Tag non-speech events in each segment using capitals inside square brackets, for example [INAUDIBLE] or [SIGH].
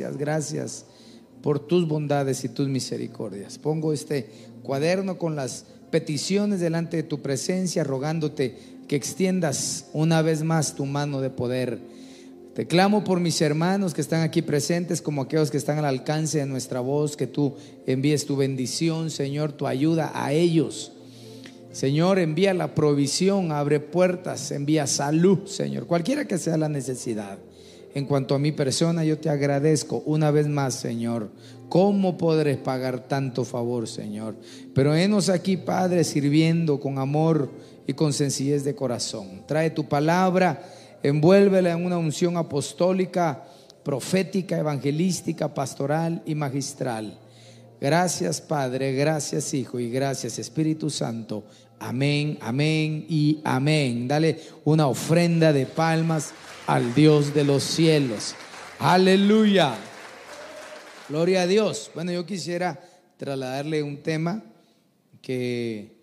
Gracias, gracias por tus bondades y tus misericordias. Pongo este cuaderno con las peticiones delante de tu presencia, rogándote que extiendas una vez más tu mano de poder. Te clamo por mis hermanos que están aquí presentes, como aquellos que están al alcance de nuestra voz, que tú envíes tu bendición, Señor, tu ayuda a ellos. Señor, envía la provisión, abre puertas, envía salud, Señor, cualquiera que sea la necesidad. En cuanto a mi persona, yo te agradezco una vez más, Señor. ¿Cómo podré pagar tanto favor, Señor? Pero enos aquí, Padre, sirviendo con amor y con sencillez de corazón. Trae tu palabra, envuélvela en una unción apostólica, profética, evangelística, pastoral y magistral. Gracias, Padre, gracias, Hijo, y gracias, Espíritu Santo. Amén, amén y amén. Dale una ofrenda de palmas al Dios de los cielos. Aleluya. Gloria a Dios. Bueno, yo quisiera trasladarle un tema que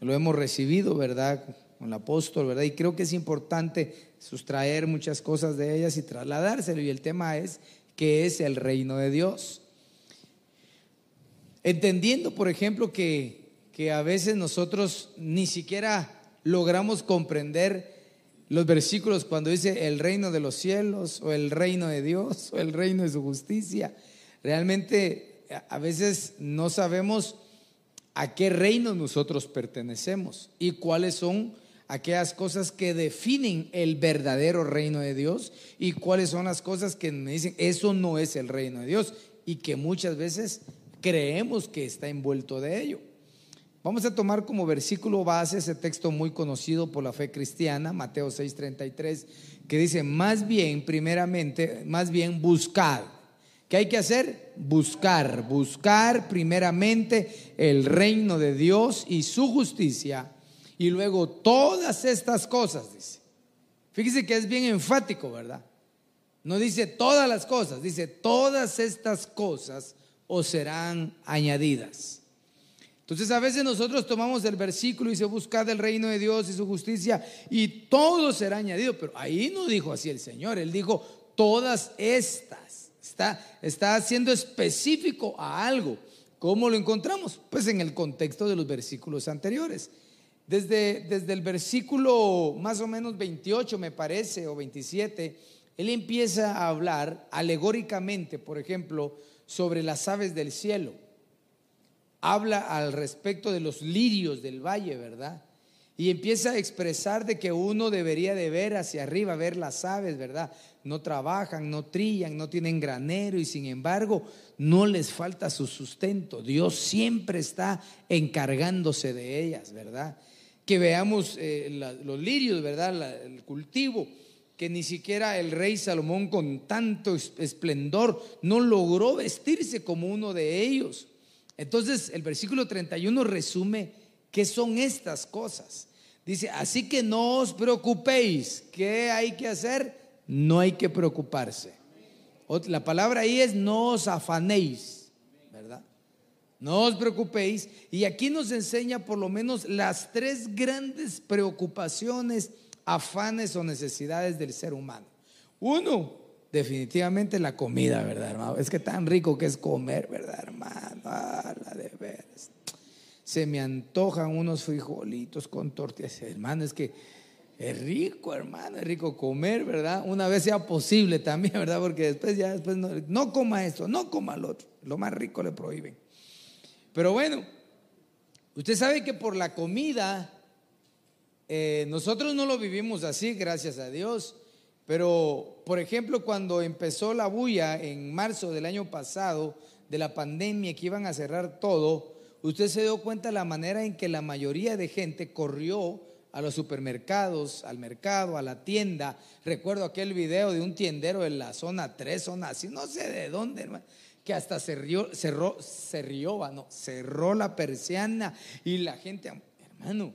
lo hemos recibido, ¿verdad? Con el apóstol, ¿verdad? Y creo que es importante sustraer muchas cosas de ellas y trasladárselo. Y el tema es, ¿qué es el reino de Dios? Entendiendo, por ejemplo, que, que a veces nosotros ni siquiera logramos comprender los versículos cuando dice el reino de los cielos o el reino de Dios o el reino de su justicia. Realmente a veces no sabemos a qué reino nosotros pertenecemos y cuáles son aquellas cosas que definen el verdadero reino de Dios y cuáles son las cosas que me dicen eso no es el reino de Dios y que muchas veces creemos que está envuelto de ello. Vamos a tomar como versículo base ese texto muy conocido por la fe cristiana, Mateo 6:33, que dice, más bien, primeramente, más bien buscad. ¿Qué hay que hacer? Buscar, buscar primeramente el reino de Dios y su justicia y luego todas estas cosas, dice. Fíjese que es bien enfático, ¿verdad? No dice todas las cosas, dice todas estas cosas os serán añadidas. Entonces a veces nosotros tomamos el versículo y se busca del reino de Dios y su justicia y todo será añadido, pero ahí no dijo así el Señor, Él dijo todas estas. Está, está siendo específico a algo. ¿Cómo lo encontramos? Pues en el contexto de los versículos anteriores. Desde, desde el versículo más o menos 28 me parece, o 27, Él empieza a hablar alegóricamente, por ejemplo, sobre las aves del cielo habla al respecto de los lirios del valle, ¿verdad? Y empieza a expresar de que uno debería de ver hacia arriba, ver las aves, ¿verdad? No trabajan, no trillan, no tienen granero y sin embargo no les falta su sustento. Dios siempre está encargándose de ellas, ¿verdad? Que veamos eh, los lirios, ¿verdad? El cultivo, que ni siquiera el rey Salomón con tanto esplendor no logró vestirse como uno de ellos. Entonces el versículo 31 resume qué son estas cosas. Dice, así que no os preocupéis. ¿Qué hay que hacer? No hay que preocuparse. La palabra ahí es no os afanéis, ¿verdad? No os preocupéis. Y aquí nos enseña por lo menos las tres grandes preocupaciones, afanes o necesidades del ser humano. Uno, definitivamente la comida, ¿verdad, hermano? Es que tan rico que es comer, ¿verdad, hermano? Ah, la de veras. Se me antojan unos frijolitos con tortillas, hermano, es que es rico, hermano, es rico comer, ¿verdad? Una vez sea posible también, ¿verdad? Porque después ya, después no, coma esto, no coma lo otro, lo más rico le prohíben. Pero bueno, usted sabe que por la comida, eh, nosotros no lo vivimos así, gracias a Dios. Pero, por ejemplo, cuando empezó la bulla en marzo del año pasado de la pandemia que iban a cerrar todo, usted se dio cuenta de la manera en que la mayoría de gente corrió a los supermercados, al mercado, a la tienda. Recuerdo aquel video de un tiendero en la zona 3, zona así, no sé de dónde, hermano, que hasta cerró, cerró, cerró, no, cerró la persiana y la gente, hermano,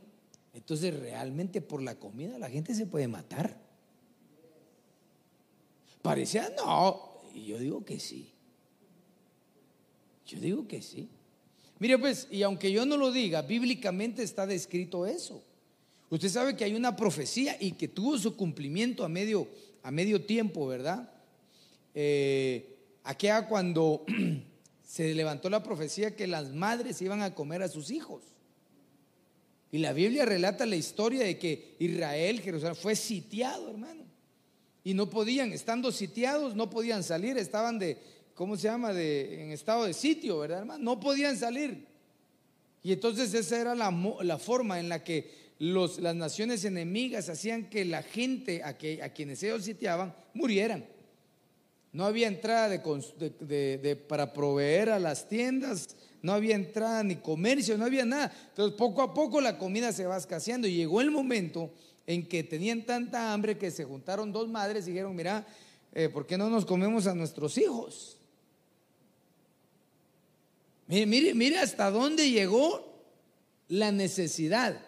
entonces realmente por la comida la gente se puede matar. Parecía, no, y yo digo que sí. Yo digo que sí. Mire pues, y aunque yo no lo diga, bíblicamente está descrito eso. Usted sabe que hay una profecía y que tuvo su cumplimiento a medio, a medio tiempo, ¿verdad? Eh, aquella cuando [CLEARS THROAT] se levantó la profecía que las madres iban a comer a sus hijos. Y la Biblia relata la historia de que Israel, Jerusalén, fue sitiado, hermano. Y no podían, estando sitiados, no podían salir, estaban de, ¿cómo se llama? De, en estado de sitio, ¿verdad, hermano? No podían salir. Y entonces esa era la, la forma en la que los, las naciones enemigas hacían que la gente a, que, a quienes ellos sitiaban murieran. No había entrada de, para proveer a las tiendas, no había entrada ni comercio, no había nada. Entonces poco a poco la comida se va escaseando y llegó el momento en que tenían tanta hambre que se juntaron dos madres y dijeron, mira, eh, ¿por qué no nos comemos a nuestros hijos? Mire, mire, mire hasta dónde llegó la necesidad.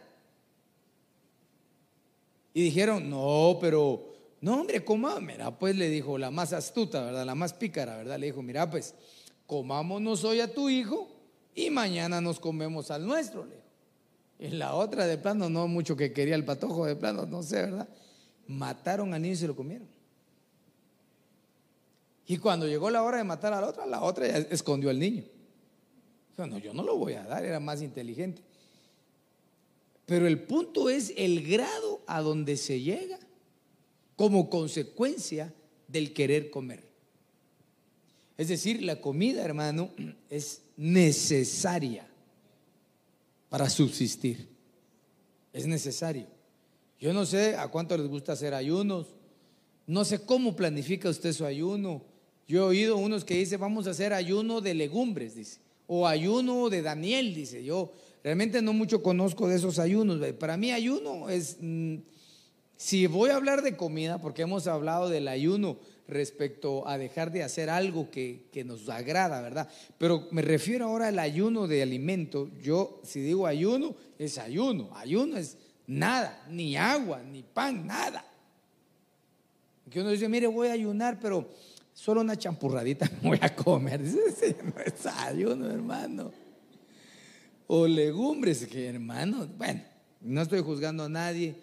Y dijeron, no, pero, no, hombre, coma, mira, pues le dijo la más astuta, ¿verdad? La más pícara, ¿verdad? Le dijo, mira, pues, comámonos hoy a tu hijo y mañana nos comemos al nuestro, le Y la otra de plano, no mucho que quería el patojo de plano, no sé, ¿verdad? Mataron al niño y se lo comieron. Y cuando llegó la hora de matar a la otra, la otra ya escondió al niño. Dijo, no, yo no lo voy a dar, era más inteligente. Pero el punto es el grado a donde se llega como consecuencia del querer comer. Es decir, la comida, hermano, es necesaria para subsistir. Es necesario. Yo no sé a cuánto les gusta hacer ayunos. No sé cómo planifica usted su ayuno. Yo he oído unos que dicen, vamos a hacer ayuno de legumbres, dice. O ayuno de Daniel, dice. Yo Realmente no mucho conozco de esos ayunos. Para mí ayuno es, mm, si voy a hablar de comida, porque hemos hablado del ayuno respecto a dejar de hacer algo que, nos agrada, ¿verdad? Pero me refiero ahora al ayuno de alimento. Yo, si digo ayuno, es ayuno. Ayuno es nada, ni agua, ni pan, nada. Que uno dice, mire, voy a ayunar, pero solo una champurradita voy a comer. [LAUGHS] Dice, no es ayuno, hermano o legumbres, que hermano, bueno, no estoy juzgando a nadie,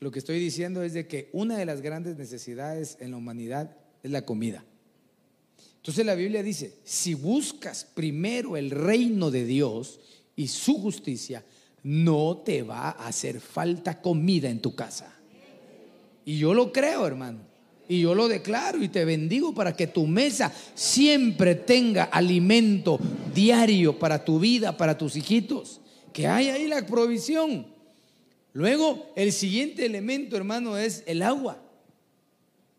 lo que estoy diciendo es de que una de las grandes necesidades en la humanidad la comida. Entonces la Biblia dice, si buscas primero el reino de Dios y su justicia, no te va a hacer falta comida en tu casa. Y yo lo creo, hermano. Y yo lo declaro y te bendigo para que tu mesa siempre tenga alimento diario para tu vida, para tus hijitos. Que haya ahí la provisión. Luego, el siguiente elemento, hermano, es el agua.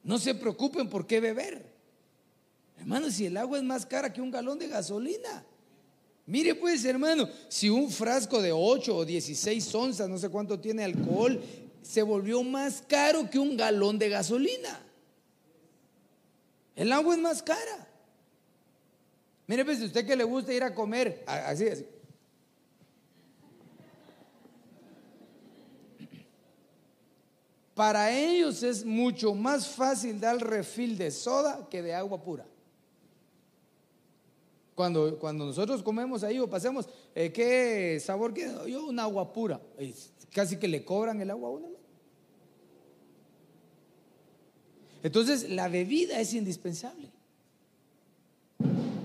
No se preocupen por qué beber. Hermano, si el agua es más cara que un galón de gasolina. Mire pues, hermano, si un frasco de 8 o 16 onzas, no sé cuánto tiene alcohol, se volvió más caro que un galón de gasolina. El agua es más cara. Mire, pues, si usted que le gusta ir a comer, así, así. Para ellos es mucho más fácil dar refil de soda que de agua pura. Cuando, cuando nosotros comemos ahí o pasemos, eh, ¿qué sabor queda? Yo, una agua pura. casi que le cobran el agua a uno. Entonces, la bebida es indispensable.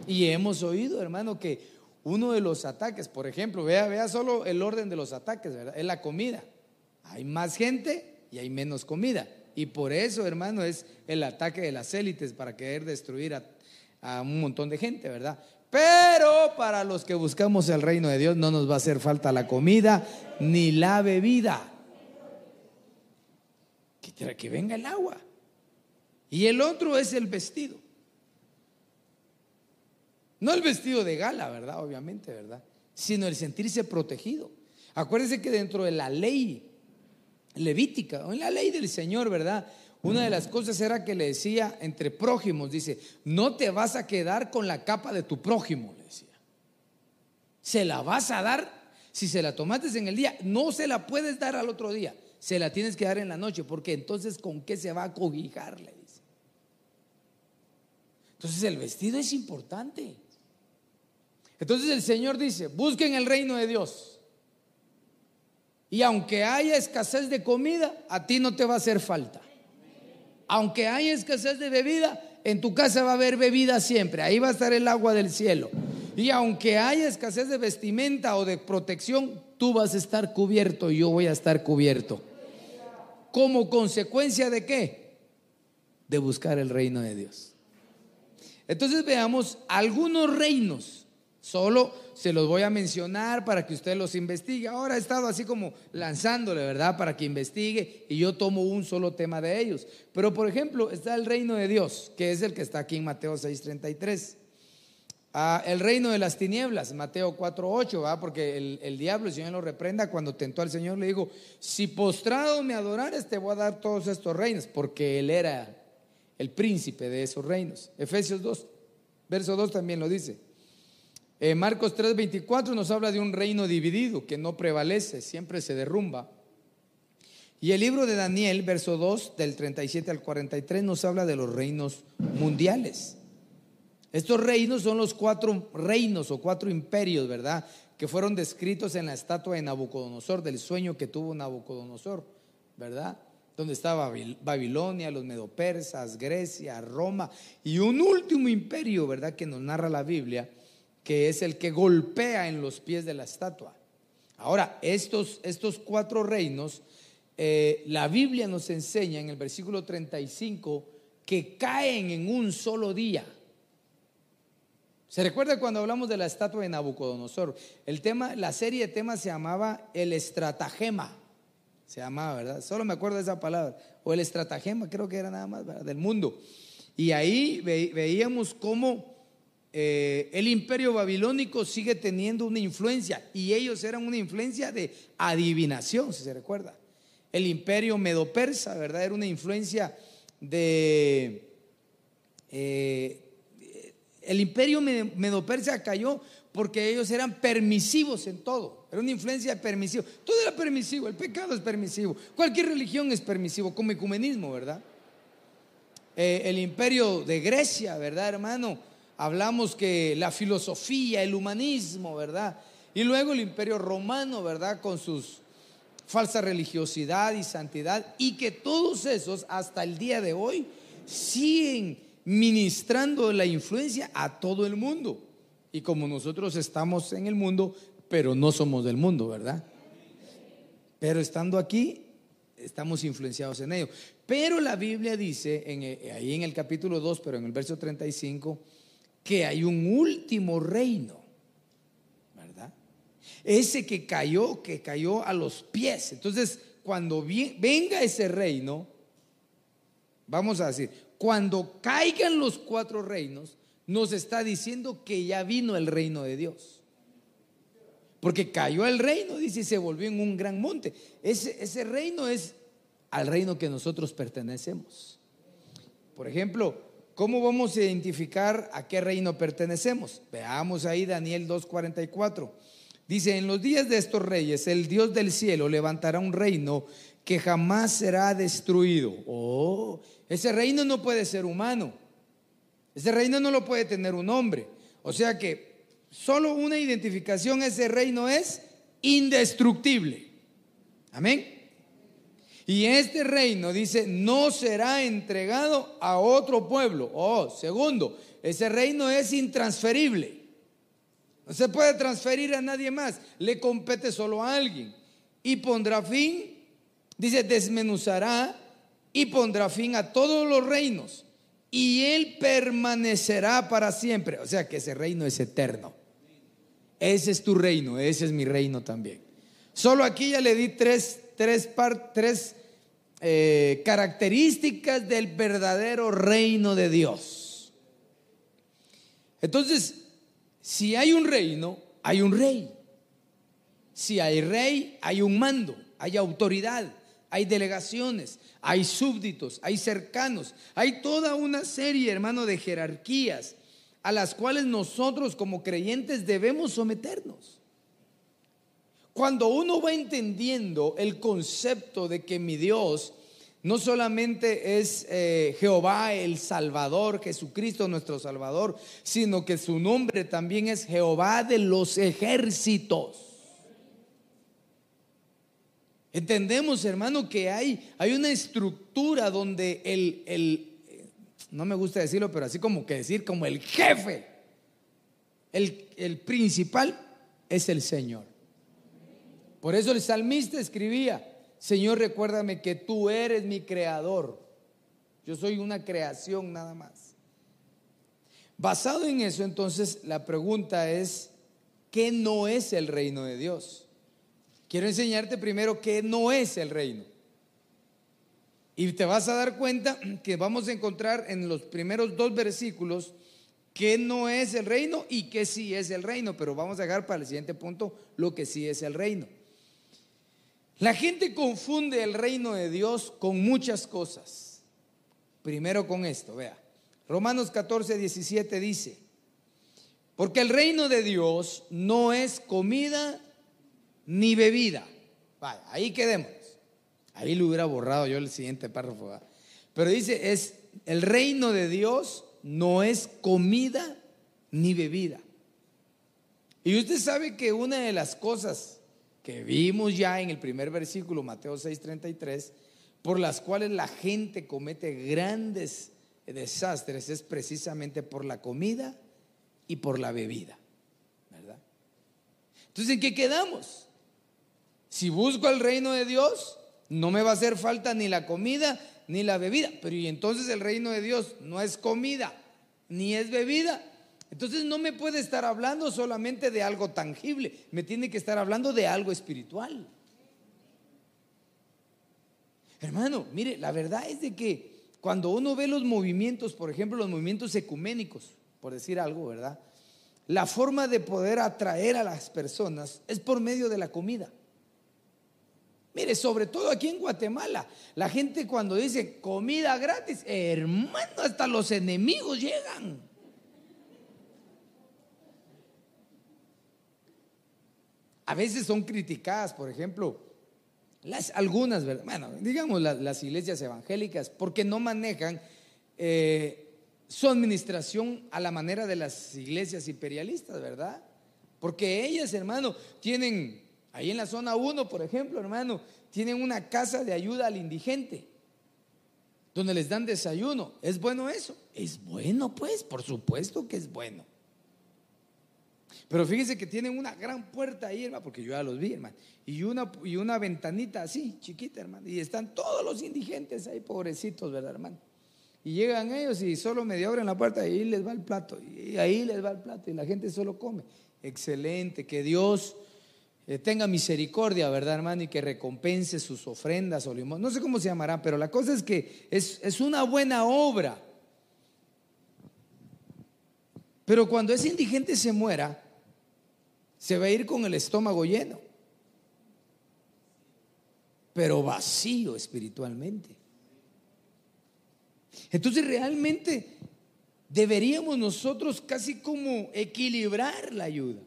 Y hemos oído, hermano, que uno de los ataques, por ejemplo, vea, vea solo el orden de los ataques, ¿verdad? Es la comida. Hay más gente y hay menos comida. Y por eso, hermano, es el ataque de las élites para querer destruir a, un montón de gente, ¿verdad? Pero para los que buscamos el reino de Dios no nos va a hacer falta la comida ni la bebida. Que, que venga el agua. Y el otro es el vestido. No el vestido de gala, ¿verdad? Obviamente, ¿verdad? sino el sentirse protegido. Acuérdense que dentro de la ley levítica, o en la ley del Señor, ¿verdad? Una de las cosas era que le decía entre prójimos, dice, no te vas a quedar con la capa de tu prójimo, le decía. Se la vas a dar, si se la tomaste en el día, no se la puedes dar al otro día, se la tienes que dar en la noche, porque entonces con qué se va a cobijar, le dice. Entonces el vestido es importante. Entonces el Señor dice, busquen el reino de Dios. Y aunque haya escasez de comida, a ti no te va a hacer falta. Aunque haya escasez de bebida, en tu casa va a haber bebida siempre. Ahí va a estar el agua del cielo. Y aunque haya escasez de vestimenta o de protección, tú vas a estar cubierto y yo voy a estar cubierto. ¿Como consecuencia de qué? De buscar el reino de Dios. Entonces veamos algunos reinos Solo se los voy a mencionar para que usted los investigue. Ahora he estado así como lanzándole, ¿verdad? Para que investigue y yo tomo un solo tema de ellos. Pero por ejemplo, está el reino de Dios, que es el que está aquí en Mateo 6:33. Ah, el reino de las tinieblas, Mateo 4:8, ¿va? Porque el, el, diablo, el Señor lo reprenda, cuando tentó al Señor, le dijo, si postrado me adorares, te voy a dar todos estos reinos, porque él era el príncipe de esos reinos. Efesios 2, verso 2 también lo dice. Eh, Marcos 3:24 nos habla de un reino dividido que no prevalece, siempre se derrumba. Y el libro de Daniel, verso 2, del 37 al 43, nos habla de los reinos mundiales. Estos reinos son los cuatro reinos o cuatro imperios, ¿verdad? Que fueron descritos en la estatua de Nabucodonosor, del sueño que tuvo Nabucodonosor, ¿verdad? Donde estaba Babilonia, los medopersas, Grecia, Roma y un último imperio, ¿verdad? Que nos narra la Biblia, que es el que golpea en los pies de la estatua. Ahora, estos, estos cuatro reinos, eh, la Biblia nos enseña en el versículo 35 que caen en un solo día. ¿Se recuerda cuando hablamos de la estatua de Nabucodonosor? El tema, la serie de temas se llamaba el estratagema. Se llamaba, ¿verdad? Solo me acuerdo de esa palabra. O el estratagema, creo que era nada más, ¿verdad? Del mundo. Y ahí veíamos cómo eh, el imperio babilónico sigue teniendo una influencia y ellos eran una influencia de adivinación, si se recuerda. El imperio medo-persa, ¿verdad? Era una influencia de... Eh, el imperio medo-persa cayó porque ellos eran permisivos en todo. Era una influencia permisiva. Todo era permisivo, el pecado es permisivo. Cualquier religión es permisivo, como ecumenismo, ¿verdad? Eh, el imperio de Grecia, ¿verdad, hermano? Hablamos que la filosofía, el humanismo, ¿verdad? Y luego el imperio romano, ¿verdad? Con sus falsa religiosidad y santidad, y que todos esos hasta el día de hoy siguen ministrando la influencia a todo el mundo. Y como nosotros estamos en el mundo, pero no somos del mundo, ¿verdad? Pero estando aquí, estamos influenciados en ello. Pero la Biblia dice, ahí en el capítulo 2, pero en el verso 35, que hay un último reino, ¿verdad? Ese que cayó, que cayó a los pies. Entonces, cuando venga ese reino, vamos a decir, cuando caigan los cuatro reinos, nos está diciendo que ya vino el reino de Dios. Porque cayó el reino, dice, y se volvió en un gran monte. Ese, ese reino es al reino que nosotros pertenecemos. Por ejemplo, ¿Cómo vamos a identificar a qué reino pertenecemos? Veamos ahí Daniel 2.44. Dice, en los días de estos reyes, el Dios del cielo levantará un reino que jamás será destruido. Oh, ese reino no puede ser humano. Ese reino no lo puede tener un hombre. O sea que solo una identificación, ese reino es indestructible. Amén. Y este reino, dice, no será entregado a otro pueblo. Oh, segundo, ese reino es intransferible. No se puede transferir a nadie más. Le compete solo a alguien. Y pondrá fin, dice, desmenuzará y pondrá fin a todos los reinos. Y él permanecerá para siempre. O sea que ese reino es eterno. Ese es tu reino, ese es mi reino también. Solo aquí ya le di tres tres, eh, características del verdadero reino de Dios. Entonces, si hay un reino, hay un rey. Si hay rey, hay un mando, hay autoridad, hay delegaciones, hay súbditos, hay cercanos, hay toda una serie, hermano, de jerarquías a las cuales nosotros como creyentes debemos someternos. Cuando uno va entendiendo el concepto de que mi Dios no solamente es eh, Jehová el Salvador, Jesucristo nuestro Salvador, sino que su nombre también es Jehová de los ejércitos. Entendemos, hermano, que hay, hay una estructura donde el, el, no me gusta decirlo, pero así como que decir, como el jefe, el, el principal es el Señor. Por eso el salmista escribía, Señor, recuérdame que tú eres mi creador. Yo soy una creación nada más. Basado en eso, entonces, la pregunta es, ¿qué no es el reino de Dios? Quiero enseñarte primero qué no es el reino. Y te vas a dar cuenta que vamos a encontrar en los primeros dos versículos qué no es el reino y qué sí es el reino, pero vamos a dejar para el siguiente punto lo que sí es el reino. La gente confunde el reino de Dios con muchas cosas. Primero con esto, vea. Romanos 14, 17 dice, porque el reino de Dios no es comida ni bebida. Ahí quedemos. Ahí lo hubiera borrado yo el siguiente párrafo. Pero dice, es el reino de Dios no es comida ni bebida. Y usted sabe que una de las cosas que vimos ya en el primer versículo, Mateo 6:33, por las cuales la gente comete grandes desastres es precisamente por la comida y por la bebida, ¿verdad? Entonces, ¿en qué quedamos? Si busco el reino de Dios, no me va a hacer falta ni la comida ni la bebida, pero y entonces el reino de Dios no es comida ni es bebida, entonces no me puede estar hablando solamente de algo tangible, me tiene que estar hablando de algo espiritual. Hermano, mire, la verdad es de que cuando uno ve los movimientos, por ejemplo, los movimientos ecuménicos, por decir algo, ¿verdad? La forma de poder atraer a las personas es por medio de la comida. Mire, sobre todo aquí en Guatemala, la gente cuando dice comida gratis, hermano, hasta los enemigos llegan. A veces son criticadas, por ejemplo, las, algunas, bueno, digamos las, iglesias evangélicas, porque no manejan eh, su administración a la manera de las iglesias imperialistas, ¿verdad? Porque ellas, hermano, tienen, ahí en la zona 1, por ejemplo, hermano, tienen una casa de ayuda al indigente, donde les dan desayuno. ¿Es bueno eso? Es bueno, pues, por supuesto que es bueno. Pero fíjense que tienen una gran puerta ahí, hermano, porque yo ya los vi, hermano. Y una, y una ventanita así, chiquita, hermano. Y están todos los indigentes ahí, pobrecitos, ¿verdad, hermano? Y llegan ellos y solo medio abren la puerta y ahí les va el plato. Y ahí les va el plato y la gente solo come. Excelente, que Dios eh, tenga misericordia, ¿verdad, hermano? Y que recompense sus ofrendas o limón. No sé cómo se llamará, pero la cosa es que es, es una buena obra. Pero cuando ese indigente se muera, se va a ir con el estómago lleno, pero vacío espiritualmente. Entonces realmente deberíamos nosotros casi como equilibrar la ayuda.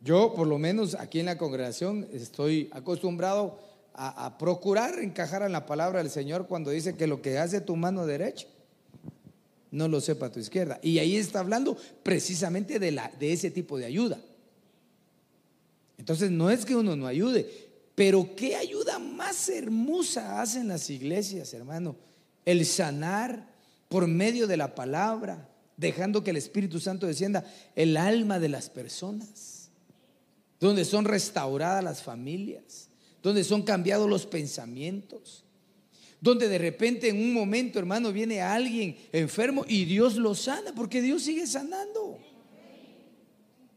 Yo, por lo menos aquí en la congregación, estoy acostumbrado a, procurar encajar en la palabra del Señor cuando dice que lo que hace tu mano derecha, no lo sepa tu izquierda. Y ahí está hablando precisamente de, la, de ese tipo de ayuda. Entonces no es que uno no ayude, pero qué ayuda más hermosa hacen las iglesias, hermano. El sanar por medio de la palabra, dejando que el Espíritu Santo descienda el alma de las personas, donde son restauradas las familias, donde son cambiados los pensamientos, donde de repente en un momento, hermano, viene alguien enfermo y Dios lo sana, porque Dios sigue sanando.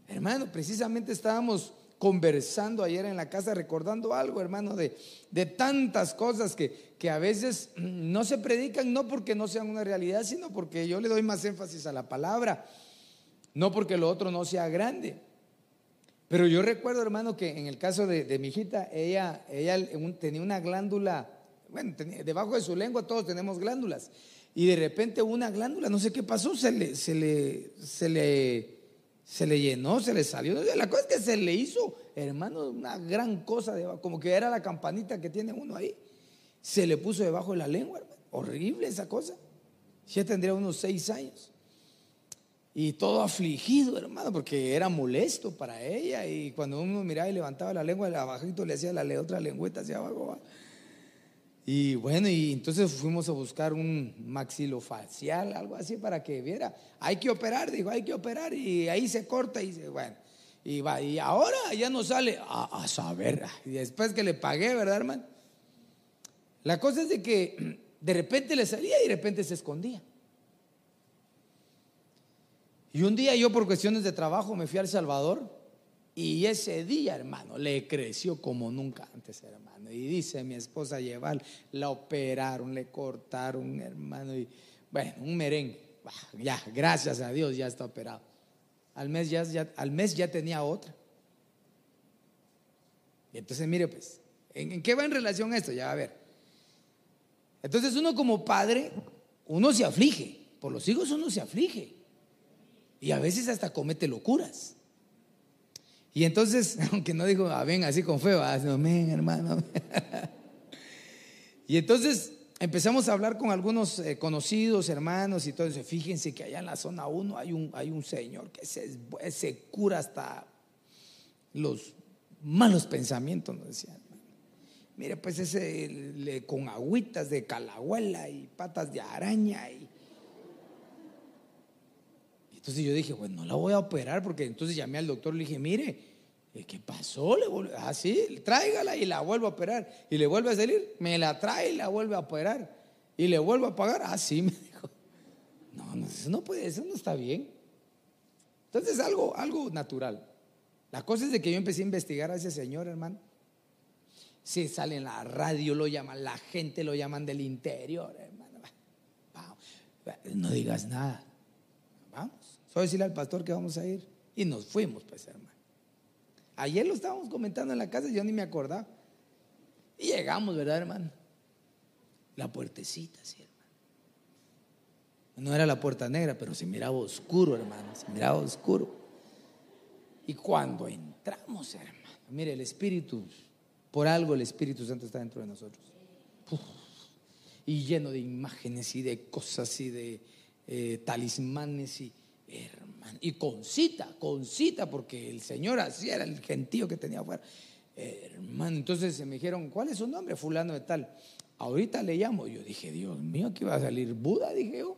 Hermano, precisamente estábamos conversando ayer en la casa, recordando algo, hermano, de, de tantas cosas que, que a veces no se predican, no porque no sean una realidad, sino porque yo le doy más énfasis a la palabra, no porque lo otro no sea grande. Pero yo recuerdo, hermano, que en el caso de, mi hijita, ella, ella tenía una glándula, bueno, debajo de su lengua todos tenemos glándulas. Y de repente una glándula, no sé qué pasó, se le, se le, se le, se le llenó, se le salió. La cosa es que se le hizo, hermano, una gran cosa, como que era la campanita que tiene uno ahí. Se le puso debajo de la lengua, hermano. Horrible esa cosa. Ya tendría unos seis años. Y todo afligido, hermano, porque era molesto para ella. Y cuando uno miraba y levantaba la lengua, de abajito le hacía la otra lengüeta hacia abajo. Y bueno, y entonces fuimos a buscar un maxilofacial, algo así, para que viera. Hay que operar, dijo, hay que operar. Y ahí se corta y dice, bueno, y va. Y ahora ya no sale a, a saber. Y después que le pagué, ¿verdad, hermano? La cosa es de que de repente le salía y de repente se escondía. Y un día yo por cuestiones de trabajo me fui al Salvador y ese día, hermano, le creció como nunca antes, hermano. Y dice mi esposa llevar, la operaron, le cortaron, hermano, y bueno, un merengue. Ya, gracias a Dios ya está operado. Al mes ya, al mes ya tenía otra. Y entonces, mire, pues, ¿en, ¿en qué va en relación esto? Ya va a ver. Entonces uno como padre, uno se aflige. Por los hijos uno se aflige. Y a veces hasta comete locuras. Y entonces, [LAUGHS] aunque no dijo amén así con fe, va, amén, hermano. [LAUGHS] y entonces empezamos a hablar con algunos eh, conocidos, hermanos y todo. Fíjense que allá en la zona 1 hay un, hay un señor que se, se cura hasta los malos pensamientos, nos decían. Mire, pues ese con agüitas de calahuela y patas de araña y entonces yo dije, bueno, no la voy a operar porque entonces llamé al doctor, le dije, mire, ¿qué pasó? Le ah, sí, tráigala y la vuelvo a operar. Y le vuelve a salir, me la trae y la vuelve a operar. Y le vuelvo a pagar. Ah, sí, [LAUGHS] me dijo. No, no, eso no puede, eso no está bien. Entonces algo, algo natural. La cosa es de que yo empecé a investigar a ese señor, hermano. Si sale en la radio, lo llaman, la gente lo llaman del interior, hermano. No digas nada. Vamos. A decirle al pastor que vamos a ir. Y nos fuimos, pues, hermano. Ayer lo estábamos comentando en la casa y yo ni me acordaba. Y llegamos, ¿verdad, hermano? La puertecita, sí, hermano. No era la puerta negra, pero se miraba oscuro, hermano. Se miraba oscuro. Y cuando entramos, hermano, mire, el Espíritu, por algo el Espíritu Santo está dentro de nosotros. y lleno de imágenes y de cosas y de eh, talismanes y Hermano, y con cita, con cita, porque el Señor así era el gentío que tenía afuera. Hermano, entonces se me dijeron, ¿cuál es su nombre? Fulano de tal. Ahorita le llamo. Yo dije, Dios mío, que iba a salir Buda, dije yo.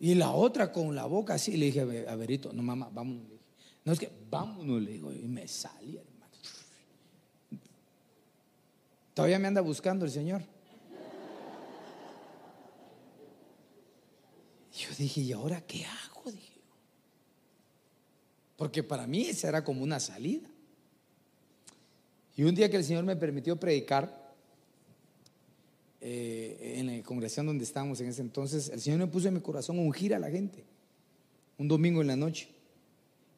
Y la otra con la boca así, le dije a Verito, no mamá, vámonos. Le dije. No es que, vámonos, le digo, y me salí, hermano. Todavía me anda buscando el Señor. Yo dije, ¿y ahora qué hago? Dije Porque para mí esa era como una salida. Y un día que el Señor me permitió predicar eh, en la congregación donde estábamos en ese entonces, el Señor me puso en mi corazón ungir a la gente. Un domingo en la noche.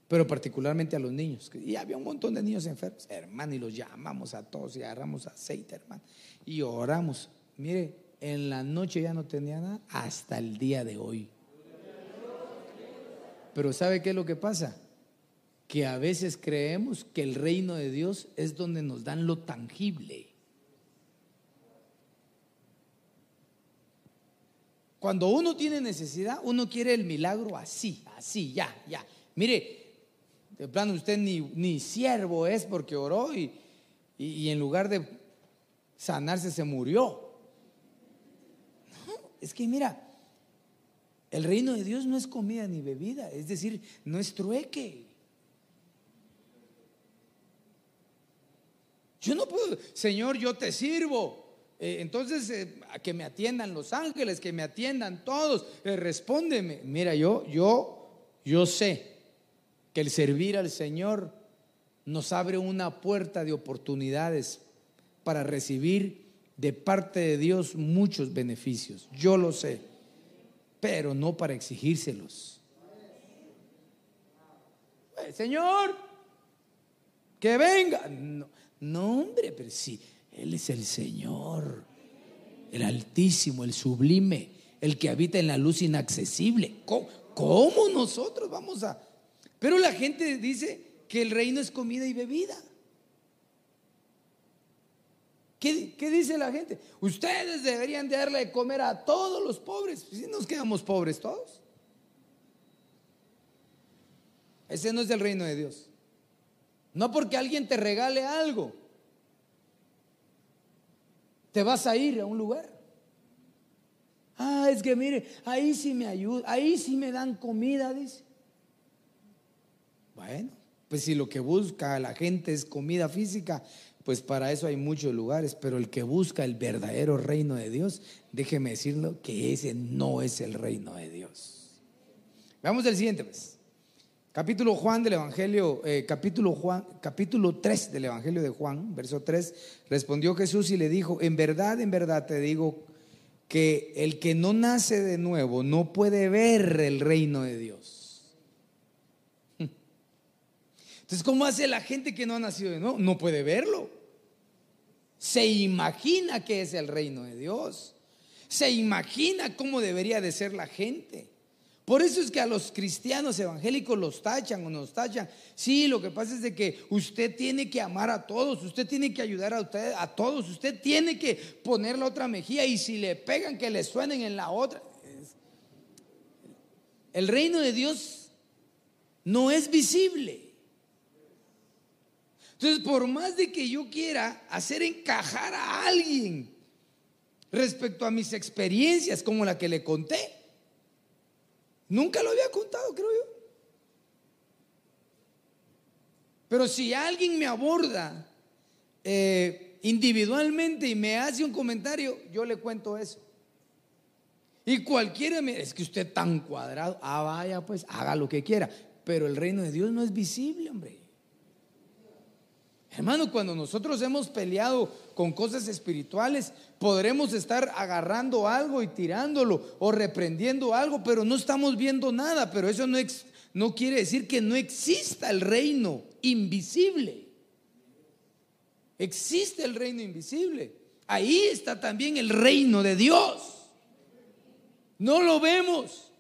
Pero particularmente a los niños. Y había un montón de niños enfermos, hermano, y los llamamos a todos y agarramos aceite, hermano. Y oramos. Mire, en la noche ya no tenía nada hasta el día de hoy. Pero ¿sabe qué es lo que pasa? Que a veces creemos que el reino de Dios es donde nos dan lo tangible. Cuando uno tiene necesidad, uno quiere el milagro así, así, ya, ya. Mire, de plano usted ni, ni siervo es porque oró y, y en lugar de sanarse se murió. Es que mira, el reino de Dios no es comida ni bebida, es decir, no es trueque. Yo no puedo, Señor, yo te sirvo. Eh, entonces, eh, que me atiendan los ángeles, que me atiendan todos, eh, respóndeme. Mira, yo, yo, yo sé que el servir al Señor nos abre una puerta de oportunidades para recibir de parte de Dios muchos beneficios, yo lo sé, pero no para exigírselos. Eh, Señor, que venga. No, hombre, pero sí, Él es el Señor, el Altísimo, el Sublime, el que habita en la luz inaccesible. ¿Cómo, cómo nosotros vamos a...? Pero la gente dice que el reino es comida y bebida. ¿Qué, dice la gente? Ustedes deberían de darle de comer a todos los pobres. Si nos quedamos pobres todos. Ese no es el reino de Dios. No porque alguien te regale algo, te vas a ir a un lugar. Ah, es que mire, ahí sí me ayuda, ahí sí me dan comida, dice. Bueno, pues si lo que busca la gente es comida física, pues para eso hay muchos lugares, pero el que busca el verdadero reino de Dios, déjeme decirlo que ese no es el reino de Dios. Veamos el siguiente, pues. Capítulo Juan del Evangelio, eh, capítulo Juan, capítulo 3 del Evangelio de Juan, verso 3, respondió Jesús y le dijo, en verdad, en verdad te digo que el que no nace de nuevo no puede ver el reino de Dios. Entonces, ¿cómo hace la gente que no ha nacido de nuevo? No puede verlo. Se imagina que es el reino de Dios. Se imagina cómo debería de ser la gente. Por eso es que a los cristianos evangélicos los tachan o nos tachan. Sí, lo que pasa es de que usted tiene que amar a todos, usted tiene que ayudar a usted a todos, usted tiene que poner la otra mejilla y si le pegan que le suenen en la otra. El reino de Dios no es visible. Entonces, por más de que yo quiera hacer encajar a alguien respecto a mis experiencias como la que le conté, Nunca lo había contado, creo yo. Pero si alguien me aborda eh, individualmente y me hace un comentario, yo le cuento eso. Y cualquiera me es que usted tan cuadrado, ah, vaya, pues haga lo que quiera. Pero el reino de Dios no es visible, hombre. Hermano, cuando nosotros hemos peleado con cosas espirituales, podremos estar agarrando algo y tirándolo o reprendiendo algo, pero no estamos viendo nada. Pero eso no, no quiere decir que no exista el reino invisible. Existe el reino invisible. Ahí está también el reino de Dios. No lo vemos.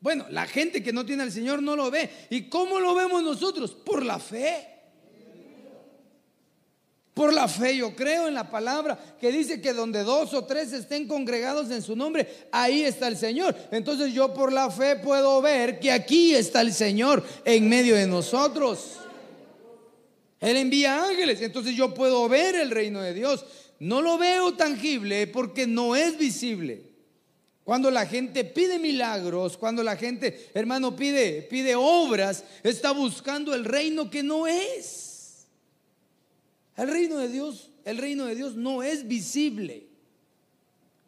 Bueno, la gente que no tiene al Señor no lo ve. ¿Y cómo lo vemos nosotros? Por la fe. Por la fe yo creo en la palabra que dice que donde dos o tres estén congregados en su nombre, ahí está el Señor. Entonces yo por la fe puedo ver que aquí está el Señor en medio de nosotros. Él envía ángeles, entonces yo puedo ver el reino de Dios. No lo veo tangible porque no es visible. Cuando la gente pide milagros, cuando la gente, hermano, pide, pide obras, está buscando el reino que no es. El reino de Dios, el reino de Dios no es visible.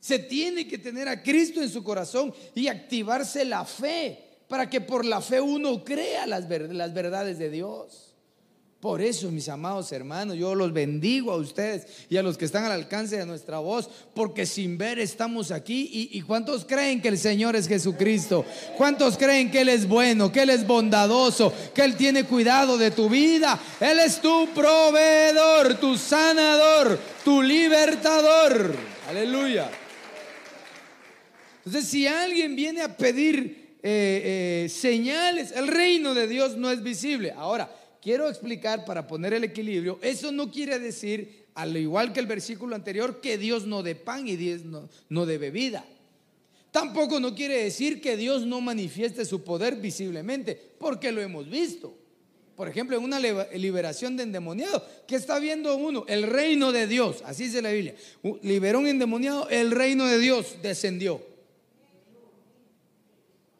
Se tiene que tener a Cristo en su corazón y activarse la fe para que por la fe uno crea las, las verdades de Dios. Por eso, mis amados hermanos, yo los bendigo a ustedes y a los que están al alcance de nuestra voz, porque sin ver estamos aquí. ¿Y, cuántos creen que el Señor es Jesucristo? ¿Cuántos creen que Él es bueno, que Él es bondadoso, que Él tiene cuidado de tu vida? Él es tu proveedor, tu sanador, tu libertador. Aleluya. Entonces, si alguien viene a pedir eh, eh, señales, el reino de Dios no es visible. Ahora, quiero explicar para poner el equilibrio, eso no quiere decir, al igual que el versículo anterior, que Dios no de pan y Dios no, no de bebida. Tampoco no quiere decir que Dios no manifieste su poder visiblemente, porque lo hemos visto. Por ejemplo, en una liberación de endemoniado, ¿qué está viendo uno? El reino de Dios, así dice la Biblia. Liberó un endemoniado, el reino de Dios descendió.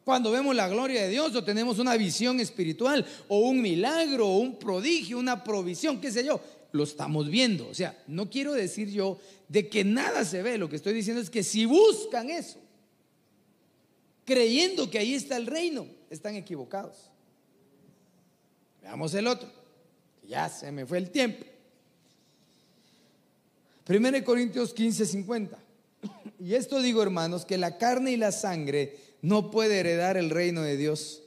Cuando vemos la gloria de Dios o tenemos una visión espiritual o un milagro o un prodigio, una provisión, qué sé yo, lo estamos viendo. O sea, no quiero decir yo de que nada se ve, lo que estoy diciendo es que si buscan eso, creyendo que ahí está el reino, están equivocados. Veamos el otro, ya se me fue el tiempo. 1 Corintios 15, 50. Y esto digo, hermanos, que la carne y la sangre no puede heredar el reino de Dios,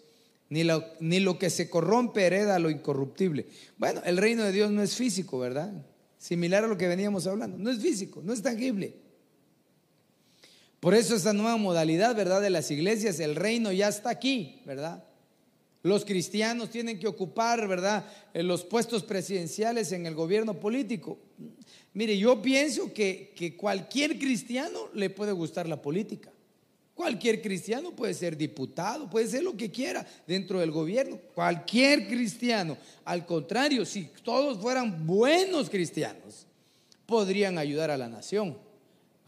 Ni lo, ni lo que se corrompe hereda lo incorruptible. Bueno, el reino de Dios no es físico, ¿verdad? Similar a lo que veníamos hablando. No es físico, no es tangible. Por eso esta nueva modalidad, ¿verdad? De las iglesias, el reino ya está aquí, ¿verdad? Los cristianos tienen que ocupar, ¿verdad?, los puestos presidenciales en el gobierno político. Mire, yo pienso que, que cualquier cristiano le puede gustar la política. Cualquier cristiano puede ser diputado, puede ser lo que quiera dentro del gobierno. Cualquier cristiano. Al contrario, si todos fueran buenos cristianos, podrían ayudar a la nación.